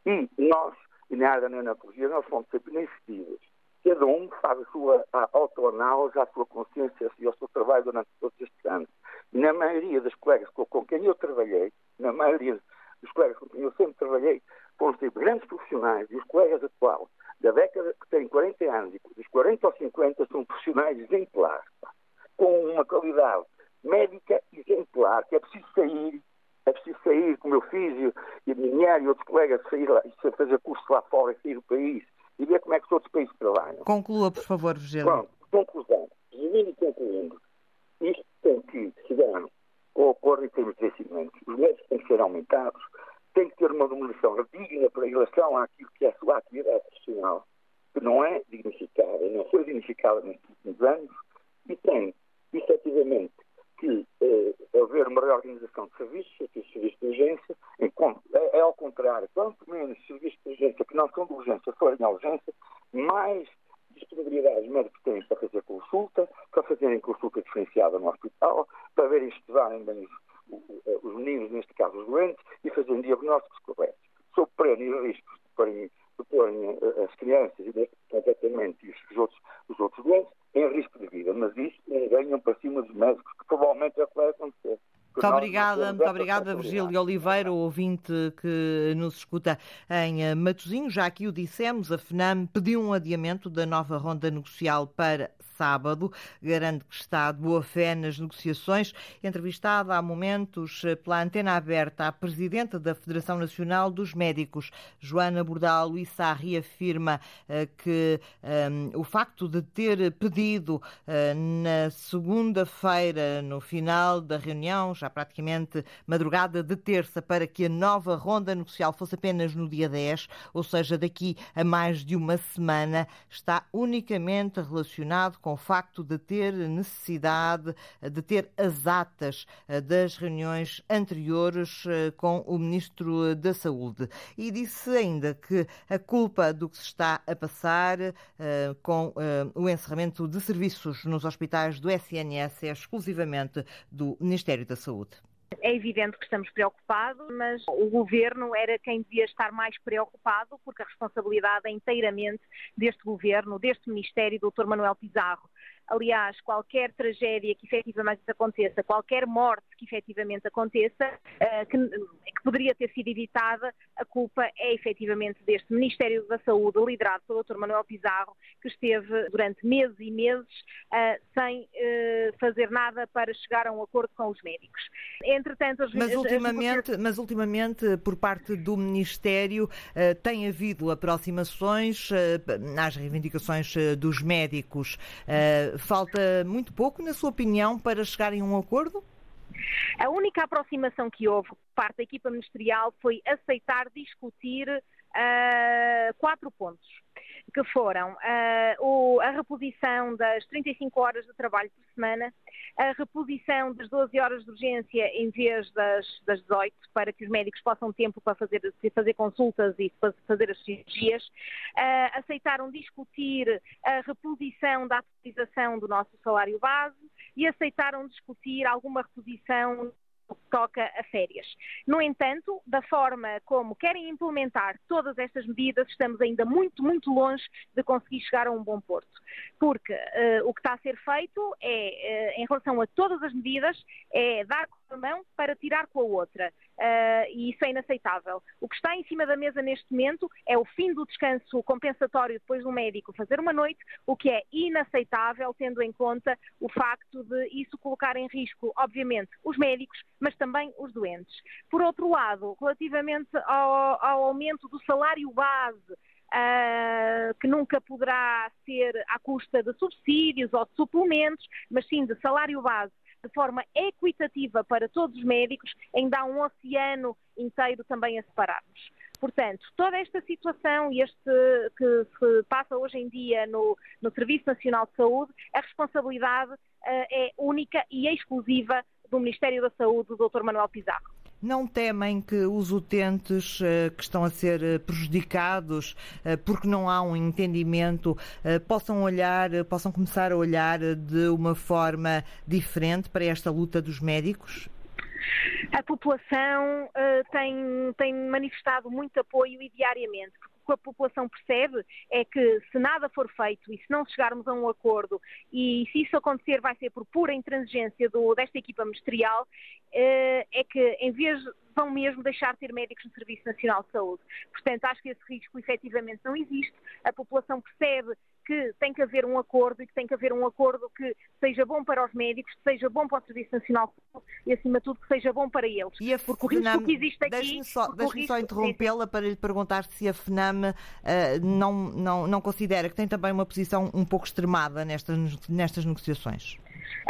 e nós, e na área da neonatologia, nós fomos sempre iniciativas. Cada um faz a sua autoanálise, a sua consciência e o seu trabalho durante todos estes anos. Na maioria das colegas com quem eu trabalhei, na maioria dos colegas com quem eu sempre trabalhei, foram sempre grandes profissionais e os colegas atuais, da década que têm 40 anos dos 40 aos 50, são profissionais exemplares, com uma qualidade médica exemplar, que é preciso sair, é preciso sair, como eu fiz, e a minha e outros colegas, sair lá, fazer curso lá fora, sair do país, e ver como é que os outros países trabalham.
Conclua, por favor, Virgílio.
Pronto, conclusão. Resumindo e concluindo, isto tem que chegar ao acordo em termos de vencimentos. Os médicos têm que ser aumentados, tem que ter uma remuneração digna para relação àquilo que é a sua atividade profissional, que não é dignificada, não foi dignificada nestes últimos anos, e tem, efetivamente, que eh, haver uma reorganização de serviços, aqui o serviço de urgência, enquanto, é, é, ao contrário, quanto menos serviços de urgência que não são de urgência forem a urgência, mais disponibilidade os médicos têm para fazer consulta, para fazerem consulta diferenciada no hospital, para verem estudarem bem os, os meninos, neste caso os doentes, e fazerem diagnósticos corretos. Sob pena riscos de porem, de porem eh, as crianças e completamente os outros, os outros doentes em risco de vida. Mas isso ganham para cima dos médicos, que provavelmente é o que vai acontecer.
Muito obrigada, muito obrigada, Virgílio Oliveira, o ouvinte que nos escuta em eh, Matosinhos. Já aqui o dissemos, a FNAM pediu um adiamento da nova ronda negocial para sábado. Garante que está de boa fé nas negociações. Entrevistada há momentos pela antena aberta, a presidenta da Federação Nacional dos Médicos, Joana Bordal Luissá, reafirma uh, que um, o facto de ter pedido uh, na segunda-feira, no final da reunião, já praticamente madrugada de terça, para que a nova ronda negocial fosse apenas no dia 10, ou seja, daqui a mais de uma semana, está unicamente relacionado com com o facto de ter necessidade de ter as atas eh, das reuniões anteriores eh, com o Ministro da Saúde. E disse ainda que a culpa do que se está a passar eh, com o encerramento de serviços nos hospitais do SNS é exclusivamente do Ministério da Saúde.
É evidente que estamos preocupados, mas o governo era quem devia estar mais preocupado, porque a responsabilidade é inteiramente deste governo, deste Ministério, Dr. Manuel Pizarro. Aliás, qualquer tragédia que efetivamente aconteça, qualquer morte que efetivamente aconteça, uh, que, que, poderia ter sido evitada, a culpa é efetivamente deste Ministério da Saúde, liderado pelo Dr. Manuel Pizarro, que esteve durante meses e meses uh, sem fazer nada para chegar a um acordo com os médicos.
Entretanto, as, mas, ultimamente, as... mas ultimamente, por parte do Ministério, tem havido aproximações nas reivindicações dos médicos falta muito pouco, na sua opinião, para chegarem a um acordo?
A única aproximação que houve por parte da equipa ministerial foi aceitar discutir uh, quatro pontos que foram uh, a reposição das 35 horas de trabalho por semana, a reposição das 12 horas de urgência em vez das, das 18, para que os médicos possam tempo para fazer, fazer consultas e fazer as cirurgias, uh, aceitaram discutir a reposição da atualização do nosso salário base e aceitaram discutir alguma reposição toca a férias. No entanto, da forma como querem implementar todas estas medidas, estamos ainda muito, muito longe de conseguir chegar a um bom porto. Porque uh, o que está a ser feito é, uh, em relação a todas as medidas, é dar com a mão para tirar com a outra. Uh, e isso é inaceitável. O que está em cima da mesa neste momento é o fim do descanso compensatório depois do médico fazer uma noite, o que é inaceitável, tendo em conta o facto de isso colocar em risco, obviamente, os médicos, mas também os doentes. Por outro lado, relativamente ao, ao aumento do salário base, Uh, que nunca poderá ser à custa de subsídios ou de suplementos, mas sim de salário base de forma equitativa para todos os médicos, ainda há um oceano inteiro também a separar-nos. Portanto, toda esta situação e este que se passa hoje em dia no, no Serviço Nacional de Saúde, a responsabilidade uh, é única e exclusiva do Ministério da Saúde, do Dr. Manuel Pizarro.
Não temem que os utentes uh, que estão a ser uh, prejudicados uh, porque não há um entendimento possam olhar, possam começar a olhar de uma forma diferente para esta luta dos médicos?
A população tem, tem manifestado muito apoio e diariamente, que a população percebe é que se nada for feito e se não chegarmos a um acordo e se isso acontecer vai ser por pura intransigência do, desta equipa ministerial, eh, é que em vez vão mesmo deixar de ter médicos no Serviço Nacional de Saúde. Portanto, acho que esse risco efetivamente não existe. A população percebe que tem que haver um acordo e que tem que haver um acordo que seja bom para os médicos, que seja bom para o Serviço Nacional de Saúde e, acima de tudo, que seja bom para eles.
E a Porque o risco que existe aqui... Deixe-me só, deixe só interrompê-la para lhe perguntar se a FNAM uh, não, não, não considera que tem também uma posição um pouco extremada nestas, nestas negociações.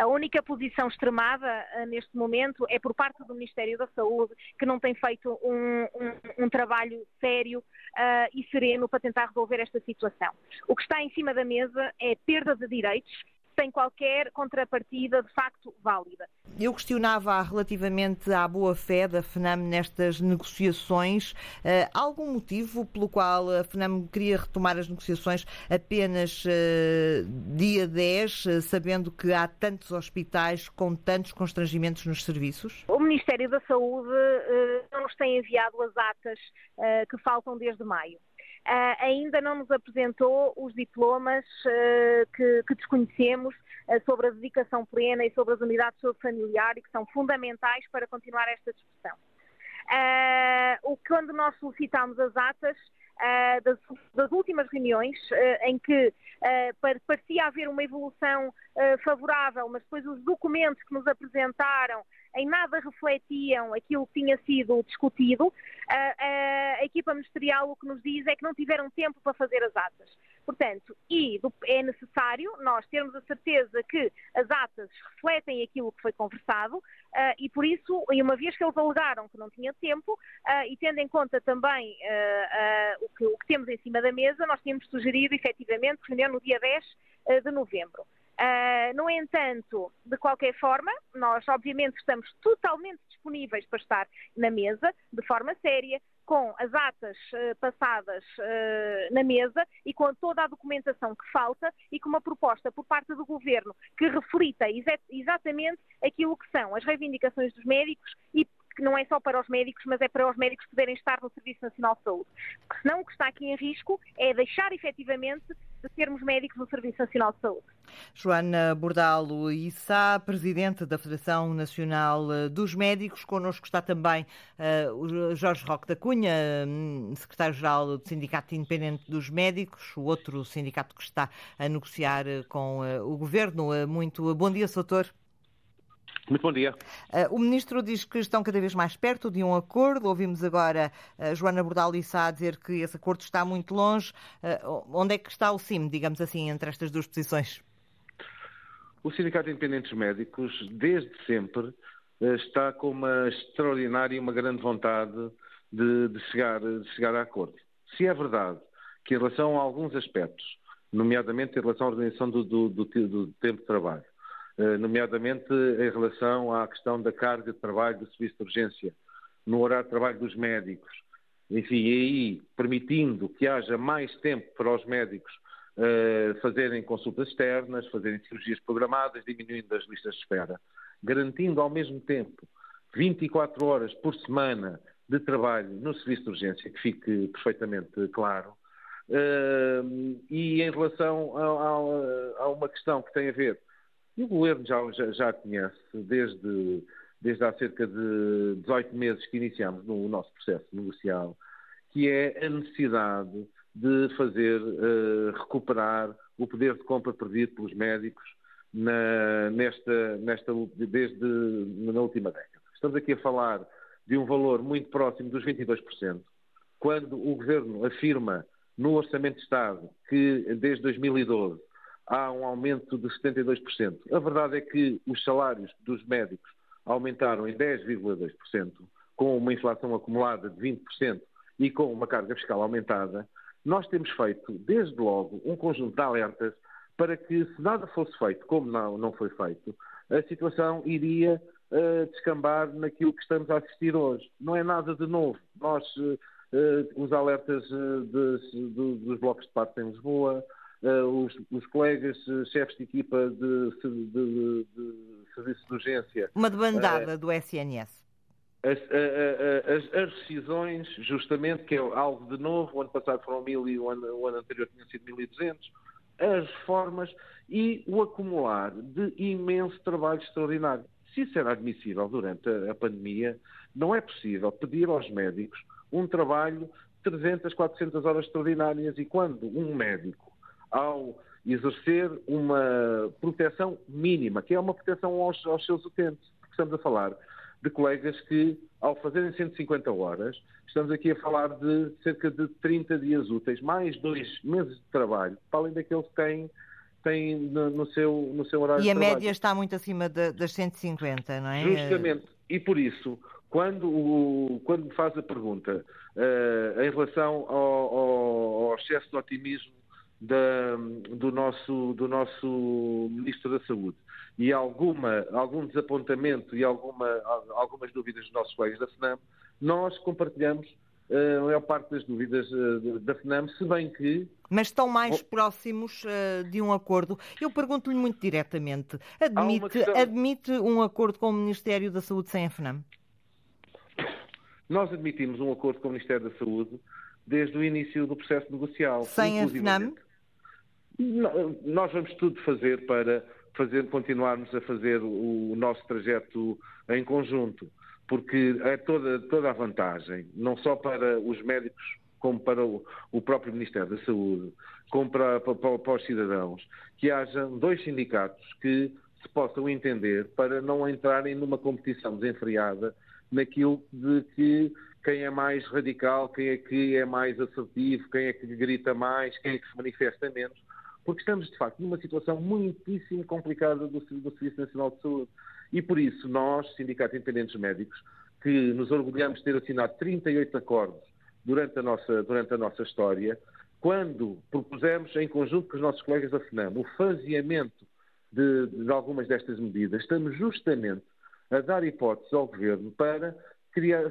A única posição extremada uh, neste momento é por parte do Ministério da Saúde, que não tem feito um, um, um trabalho sério uh, e sereno para tentar resolver esta situação. O que está em cima da mesa é perda de direitos sem qualquer contrapartida de facto válida.
Eu questionava relativamente à boa-fé da FNAM nestas negociações. Uh, algum motivo pelo qual a FNAM queria retomar as negociações apenas uh, dia 10, uh, sabendo que há tantos hospitais com tantos constrangimentos nos serviços?
O Ministério da Saúde não nos tem enviado as atas que faltam desde maio. Uh, ainda não nos apresentou os diplomas uh, que, que, desconhecemos uh, sobre a dedicação plena e sobre as unidades de saúde familiar e que ssão fundamentais para continuar esta discussão. o, quando nós solicitámos as atas, das, das, últimas reuniões, em que parecia haver uma evolução favorável, mas depois os documentos que nos apresentaram em nada refletiam aquilo que tinha sido discutido, a, a equipa ministerial o que nos diz é que não tiveram tempo para fazer as atas. Portanto, e é necessário nós termos a certeza que as atas refletem aquilo que foi conversado uh, e por isso, e uma vez que eles alegaram que não tinha tempo e tendo em conta também o, que, o, que, temos em cima da mesa, nós tínhamos sugerido efetivamente reunião no dia 10 de novembro. Uh, no entanto, de qualquer forma, nós obviamente estamos totalmente disponíveis para estar na mesa, de forma séria, com as atas uh, passadas uh, na mesa e com toda a documentação que falta e com uma proposta por parte do Governo que reflita exa exatamente aquilo que são as reivindicações dos médicos e que não é só para os médicos, mas é para os médicos poderem estar no Serviço Nacional de Saúde. Porque senão o que está aqui em risco é deixar efetivamente de termos médicos no Serviço Nacional de Saúde.
Joana Bordalo Issa, Presidente da Federação Nacional eh, dos Médicos. Connosco está também uh, o Jorge Roque da Cunha, hum, Secretário-Geral do Sindicato Independente dos Médicos, o outro sindicato que está a negociar eh, com uh, o Governo. Muito bom dia, Soutor.
Muito bom dia.
Uh, o Ministro diz que estão cada vez mais perto de um acordo. Ouvimos agora uh, Joana Bordalissa a dizer que esse acordo está muito longe. Uh, onde é que está o CIM, digamos assim, entre estas duas posições?
O Sindicato de Independentes Médicos, desde sempre, está com uma extraordinária e uma grande vontade de, de, chegar, de chegar a acordo. Se é verdade que em relação a alguns aspectos, nomeadamente em relação à organização do, do, do, do tempo de trabalho, nomeadamente em relação à questão da carga de trabalho do serviço de urgência, no horário de trabalho dos médicos, enfim, e aí permitindo que haja mais tempo para os médicos uh, fazerem consultas externas, fazerem cirurgias programadas, diminuindo as listas de espera, garantindo ao mesmo tempo 24 horas por semana de trabalho no serviço de urgência, que fique perfeitamente claro. Uh, e em relação a, a, a, uma questão que tem a ver, e o Governo já, já, já conhece desde desde há cerca de 18 meses que iniciamos no nosso processo negocial, que é a necessidade de fazer uh, recuperar o poder de compra perdido pelos médicos na, nesta, nesta, desde na última década. Estamos aqui a falar de um valor muito próximo dos 22%, quando o Governo afirma no Orçamento de Estado que desde 2012 há um aumento de 72%. A verdade é que os salários dos médicos aumentaram em 10,2%, com uma inflação acumulada de 20% e com uma carga fiscal aumentada, nós temos feito, desde logo, um conjunto de alertas para que, se nada fosse feito, como não, não foi feito, a situação iria uh, descambar naquilo que estamos a assistir hoje. Não é nada de novo. Nós, uh, os alertas de, de, dos blocos de parte em Lisboa, os, os, colegas uh, chefes de equipa de, de, de, serviço de urgência.
Uma demandada uh, do SNS.
As, as, as, decisões, justamente, que é algo de novo, o ano passado foram mil e o ano, o ano anterior tinham sido 1.200, as reformas e o acumular de imenso trabalho extraordinário. Se isso era admissível durante a, a pandemia, não é possível pedir aos médicos um trabalho de 300, 400 horas extraordinárias e quando um médico ao exercer uma proteção mínima, que é uma proteção aos, aos seus utentes. Porque estamos a falar de colegas que, ao fazerem 150 horas, estamos aqui a falar de cerca de 30 dias úteis, mais dois meses de trabalho, para além daqueles que têm, têm no, no, seu, no seu horário
E
a
média está muito acima de, das 150, não é?
Justamente. E por isso, quando, o, quando me faz a pergunta uh, em relação ao, ao, ao excesso de otimismo da, do, nosso, do nosso Ministro da Saúde e alguma, algum desapontamento e alguma, algumas dúvidas dos nossos colegas da FNAM, nós compartilhamos uh, a maior parte das dúvidas uh, da FNAM, se bem que.
Mas estão mais próximos uh, de um acordo. Eu pergunto-lhe muito diretamente: admite, questão... admite um acordo com o Ministério da Saúde sem a FNAM?
Nós admitimos um acordo com o Ministério da Saúde desde o início do processo negocial.
Sem a FNAM?
Nós vamos tudo fazer para fazer, continuarmos a fazer o nosso trajeto em conjunto, porque é toda, toda a vantagem, não só para os médicos, como para o, o próprio Ministério da Saúde, como para, para, para os cidadãos, que haja dois sindicatos que se possam entender para não entrarem numa competição desenfreada naquilo de que quem é mais radical, quem é que é mais assertivo, quem é que grita mais, quem é que se manifesta menos porque estamos, de facto, numa situação muitíssimo complicada do, do Serviço Nacional de Saúde. E por isso, nós, Sindicato Independentes Médicos, que nos orgulhamos de ter assinado 38 acordos durante a nossa, durante a nossa história, quando propusemos, em conjunto com os nossos colegas da FNAM, o faseamento de, de algumas destas medidas, estamos justamente a dar hipóteses ao Governo para criar,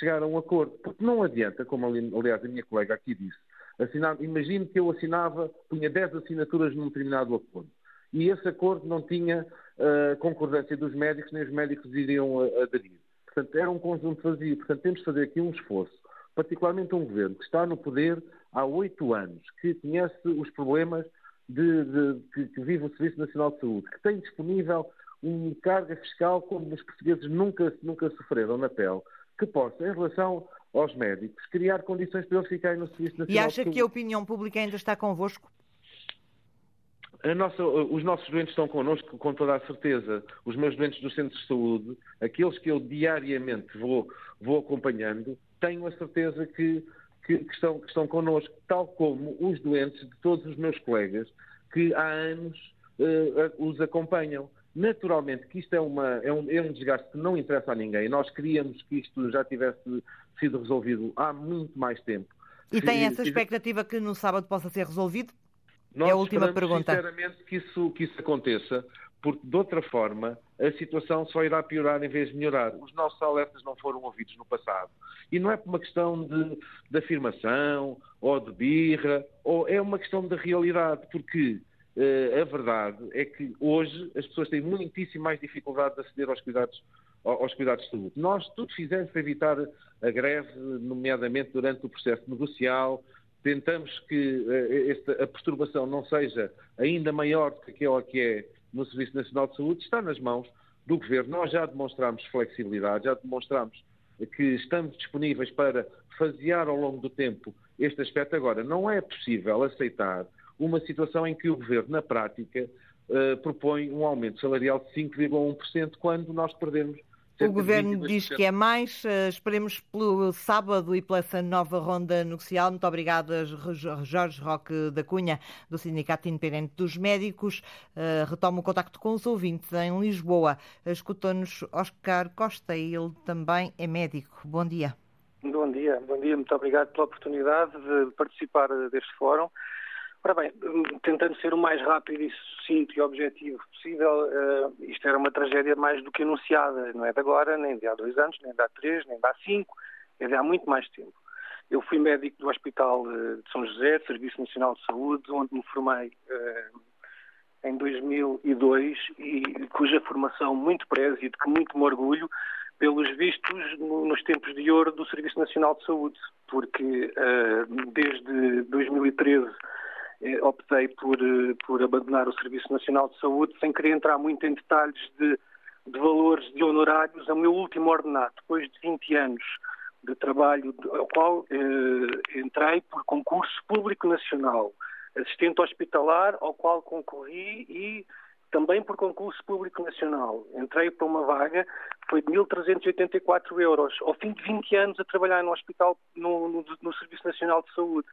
chegar a um acordo. Porque não adianta, como aliás a minha colega aqui disse, assinado, imagino que eu assinava, punha 10 assinaturas num determinado acordo. E esse acordo não tinha uh, concordância dos médicos, nem os médicos iriam aderir. Portanto, era um conjunto vazio. Portanto, temos de fazer aqui um esforço, particularmente um governo que está no poder há oito anos, que conhece os problemas de, de, que, que, vive o Serviço Nacional de Saúde, que tem disponível uma carga fiscal como os portugueses nunca, nunca sofreram na pele, que possa, em relação aos médicos, criar condições para eles ficarem no Serviço Nacional
E acha que a opinião pública ainda está convosco?
Nossa, os nossos doentes estão connosco com toda a certeza. Os meus doentes dos centros de saúde, aqueles que eu diariamente vou, vou acompanhando, tenho a certeza que, que, que, estão, que estão connosco, tal como os doentes de todos os meus colegas que há anos uh, os acompanham. Naturalmente que isto é, uma, é, um, é um desgaste que não interessa a ninguém. Nós queríamos que isto já tivesse sido resolvido há muito mais tempo.
E tem essa expectativa que no sábado possa ser resolvido? Nós é a última pergunta.
sinceramente que isso, que isso aconteça, porque de outra forma a situação só irá piorar em vez de melhorar. Os nossos alertas não foram ouvidos no passado. E não é por uma questão de, de afirmação ou de birra, ou é uma questão de realidade, porque a verdade é que hoje as pessoas têm muitíssimo mais dificuldade de aceder aos cuidados, aos cuidados de saúde. Nós tudo fizemos para evitar a greve, nomeadamente durante o processo negocial, tentamos que uh, esta, a perturbação não seja ainda maior do que aquela que é no Serviço Nacional de Saúde, está nas mãos do Governo. Nós já demonstramos flexibilidade, já demonstramos que estamos disponíveis para fasear ao longo do tempo este aspecto. Agora, não é possível aceitar uma situação em que o Governo, na prática, uh, propõe um aumento salarial de 5,1% quando nós perdemos
o Governo diz que é mais. Eh, esperemos pelo sábado e pela essa nova ronda negocial. Muito obrigada, Jorge Roque da Cunha, do Sindicato Independente dos Médicos. Uh, retomo o contacto com os ouvintes em Lisboa. Escutou-nos Oscar Costa e ele também é médico. Bom dia.
Bom dia, bom dia. Muito obrigado pela oportunidade de participar deste fórum. Ora bem, tentando ser o mais rápido e sucinto e objetivo possível, uh, isto era uma tragédia mais do que anunciada, não é de agora, nem de há dois anos, nem de há três, nem de há cinco, é de há muito mais tempo. Eu fui médico do Hospital eh, de São José, Serviço Nacional de Saúde, onde me formei uh, em 2002 e cuja formação muito prezo e de que muito me orgulho, pelos vistos nos tempos de ouro do Serviço Nacional de Saúde, porque uh, desde 2013 eh, optei por, eh, por abandonar o Serviço Nacional de Saúde, sem querer entrar muito em detalhes de, de valores de honorários, o meu último ordenado, depois de 20 anos de trabalho, ao qual eh, entrei por concurso público nacional, assistente hospitalar, ao qual concorri e também por concurso público nacional. Entrei para uma vaga foi de 1.384 euros, ao fim de 20 anos a trabalhar no hospital, no, no, no Serviço Nacional de Saúde.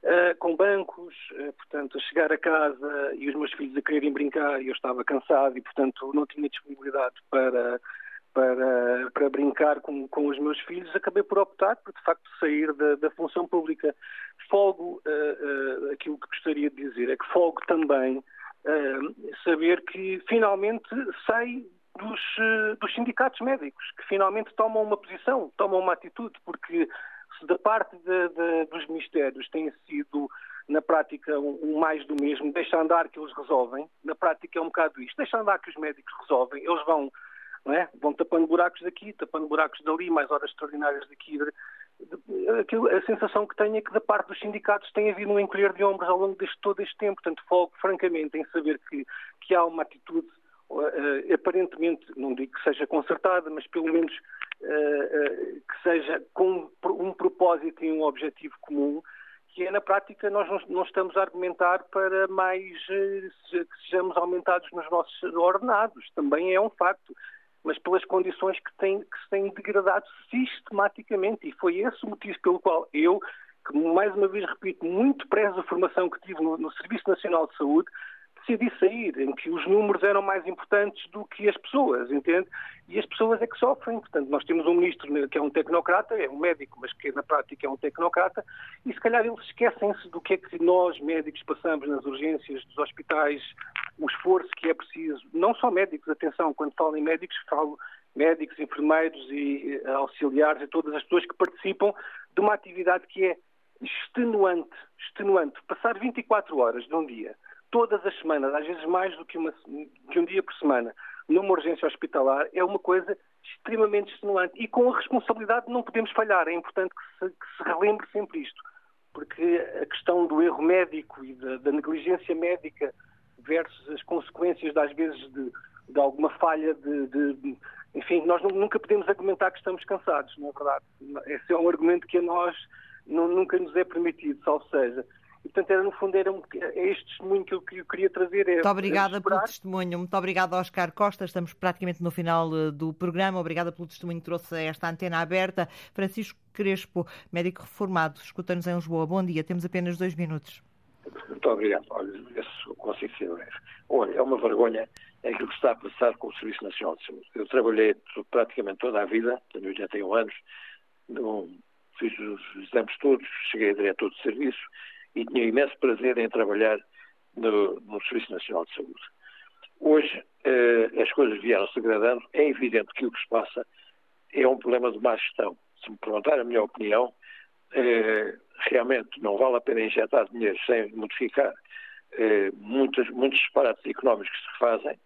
Uh, com bancos, uh, portanto, a chegar a casa e os meus filhos a quererem brincar e eu estava cansado e, portanto, não tinha disponibilidade para, para, para brincar com, com os meus filhos, acabei por optar por, de facto, sair da, da função pública. Folgo, uh, aquilo que gostaria de dizer é que folgo também saber que finalmente sei dos, dos sindicatos médicos, que finalmente tomam uma posição, tomam uma atitude, porque se da parte de, de, dos ministérios tem sido, na prática, um, um, mais do mesmo, deixa andar que eles resolvem, na prática é um bocado isto, deixa andar que os médicos resolvem, eles vão, não é? vão tapando buracos daqui, tapando buracos dali, mais horas extraordinárias daqui. Aquilo, a sensação que tenho é que da parte dos sindicatos tem havido um encolher de ombros ao longo deste todo este tempo, portanto, foco francamente em saber que, que há uma atitude aparentemente, não digo que seja consertada, mas pelo menos uh, uh, que seja com um propósito e um objetivo comum, que é, na prática, nós não estamos a argumentar para mais que sejamos aumentados nos nossos ordenados. Também é um facto. Mas pelas condições que, tem, que se têm degradado sistematicamente. E foi esse o motivo pelo qual eu, que mais uma vez repito, muito prezo a formação que tive no, no Serviço Nacional de Saúde, decidi sair, em que os números eram mais importantes do que as pessoas, entende? E as pessoas é que sofrem. Portanto, nós temos um ministro que é um tecnocrata, é um médico, mas que na prática é um tecnocrata, e se calhar eles esquecem-se do que é que nós, médicos, passamos nas urgências dos hospitais, o esforço que é preciso, não só médicos, atenção, quando falo em médicos, falo médicos, enfermeiros e eh, auxiliares e todas as pessoas que participam de uma atividade que é extenuante, extenuante. Passar 24 horas de um dia todas as semanas, às vezes mais do que, uma, que um dia por semana, numa urgência hospitalar, é uma coisa extremamente extenuante. E com a responsabilidade não podemos falhar. É importante que se, que se relembre sempre isto. Porque a questão do erro médico e da, da negligência médica versus as consequências, às vezes, de, de alguma falha de, de, Enfim, nós nunca podemos argumentar que estamos cansados, não é verdade? Esse é um argumento que a nós não, nunca nos é permitido, salvo seja. E, portanto, era, no fundo, era um, é este testemunho que eu, que eu queria trazer. É,
Muito obrigada pelo testemunho. Muito obrigada, Oscar Costa. Estamos praticamente no final eh, do programa. Obrigada pelo testemunho que trouxe esta antena aberta. Francisco Crespo, médico reformado, escuta-nos em Lisboa. Bom dia. Temos apenas dois minutos.
Muito obrigado. Olha, esse consigo ser breve. Olha, é uma vergonha aquilo que está a passar com o Serviço Nacional de Saúde. Eu trabalhei praticamente toda a vida, tenho 81 anos, no, fiz os exames todos, cheguei a diretor de serviço e tinha imenso prazer em trabalhar no, no Serviço Nacional de Saúde. Hoje eh, as coisas vieram-se agradando. É evidente que o que se passa é um problema de má gestão. Se me perguntar a minha opinião, eh, realmente não vale a pena injetar dinheiro sem modificar eh, muitos, disparates económicos que se fazem.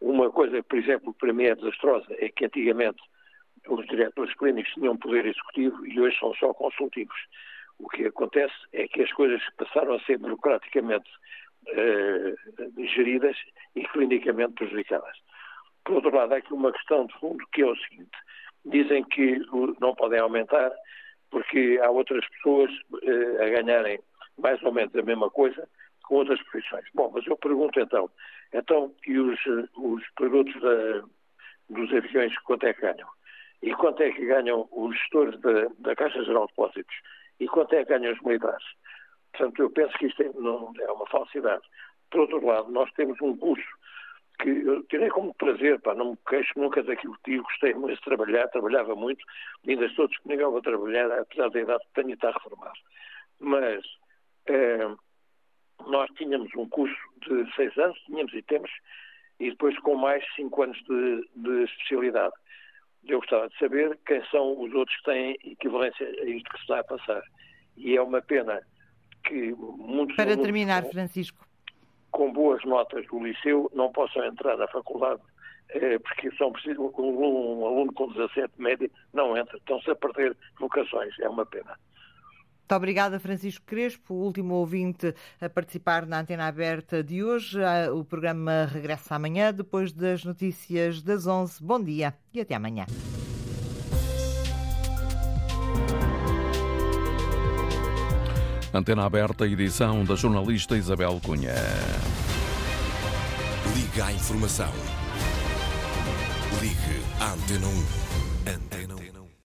Uma coisa, por exemplo, para mim é desastrosa, é que antigamente os diretores clínicos tinham poder executivo e hoje são só consultivos. O que acontece é que as coisas passaram a ser burocraticamente eh, geridas e clinicamente prejudicadas. Por outro lado, há aqui uma questão de fundo que é o seguinte: dizem que não podem aumentar porque há outras pessoas eh, a ganharem mais ou menos a mesma coisa com outras profissões. Bom, mas eu pergunto então, então e os, os produtos da, dos aviões quanto é que ganham? E quanto é que ganham os gestores da, da Caixa Geral de Depósitos? E quanto é que ganham os militares? Portanto, eu penso que isto é, não, é uma falsidade. Por outro lado, nós temos um curso que eu tirei como prazer, pá, não me queixo nunca daquilo que tive, gostei muito de trabalhar, trabalhava muito, ainda estou disponível para trabalhar, apesar da idade que tenho e estar reformado. Mas eh, nós tínhamos um curso de seis anos, tínhamos e temos, e depois com mais cinco anos de, de especialidade. Eu gostava de saber quem são os outros que têm equivalência a isto que se está a passar. E é uma pena que muitos
Para terminar, Francisco.
Com boas notas do liceu não possam entrar na faculdade eh, porque são preciso, um, um aluno com 17 média não entra. Estão-se a perder vocações. É uma pena.
Muito obrigada, Francisco Crespo, o último ouvinte a participar na antena aberta de hoje. Ah, o programa regressa amanhã, depois das notícias das 11. Bom dia e até amanhã.
Antena aberta, edição da jornalista Isabel Cunha.
Liga à informação. Ligue à Antena 1.